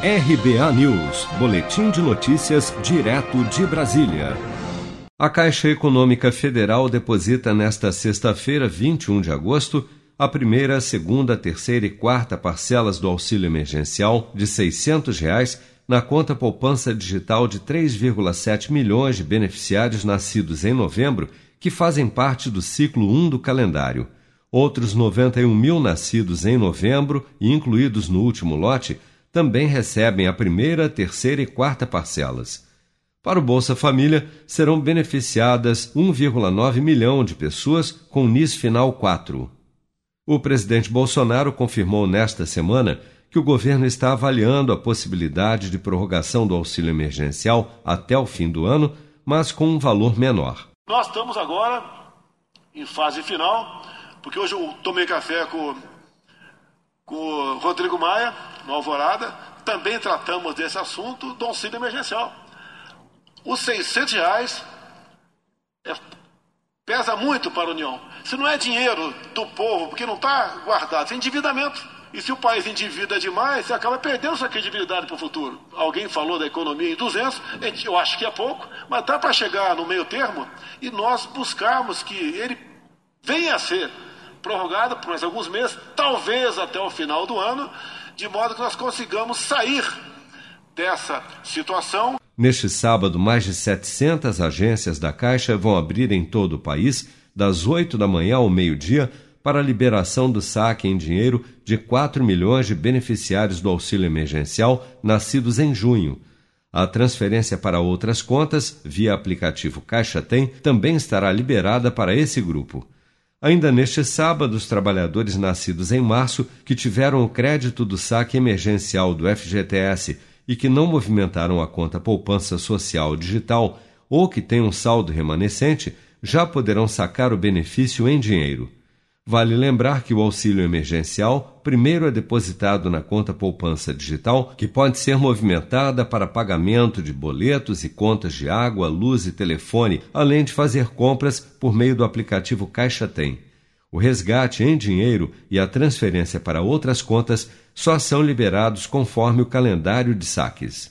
RBA News, Boletim de Notícias, direto de Brasília. A Caixa Econômica Federal deposita nesta sexta-feira, 21 de agosto, a primeira, segunda, terceira e quarta parcelas do auxílio emergencial de 600 reais na conta poupança digital de 3,7 milhões de beneficiários nascidos em novembro que fazem parte do ciclo 1 do calendário. Outros 91 mil nascidos em novembro e incluídos no último lote também recebem a primeira, terceira e quarta parcelas. Para o Bolsa Família, serão beneficiadas 1,9 milhão de pessoas com NIS final 4. O presidente Bolsonaro confirmou nesta semana que o governo está avaliando a possibilidade de prorrogação do auxílio emergencial até o fim do ano, mas com um valor menor. Nós estamos agora em fase final, porque hoje eu tomei café com, com o Rodrigo Maia, no Alvorada, também tratamos desse assunto do auxílio emergencial. Os 600 reais é, pesa muito para a União. Se não é dinheiro do povo, porque não está guardado, é endividamento. E se o país endivida demais, você acaba perdendo sua credibilidade para o futuro. Alguém falou da economia em 200, eu acho que é pouco, mas dá para chegar no meio termo e nós buscarmos que ele venha a ser prorrogado por mais alguns meses, talvez até o final do ano, de modo que nós consigamos sair dessa situação. Neste sábado, mais de 700 agências da Caixa vão abrir em todo o país, das 8 da manhã ao meio-dia, para a liberação do saque em dinheiro de 4 milhões de beneficiários do auxílio emergencial nascidos em junho. A transferência para outras contas, via aplicativo Caixa Tem, também estará liberada para esse grupo. Ainda neste sábado, os trabalhadores nascidos em março que tiveram o crédito do saque emergencial do FGTS e que não movimentaram a conta poupança social digital ou que têm um saldo remanescente já poderão sacar o benefício em dinheiro. Vale lembrar que o auxílio emergencial primeiro é depositado na conta poupança digital, que pode ser movimentada para pagamento de boletos e contas de água, luz e telefone, além de fazer compras por meio do aplicativo Caixa Tem. O resgate em dinheiro e a transferência para outras contas só são liberados conforme o calendário de saques.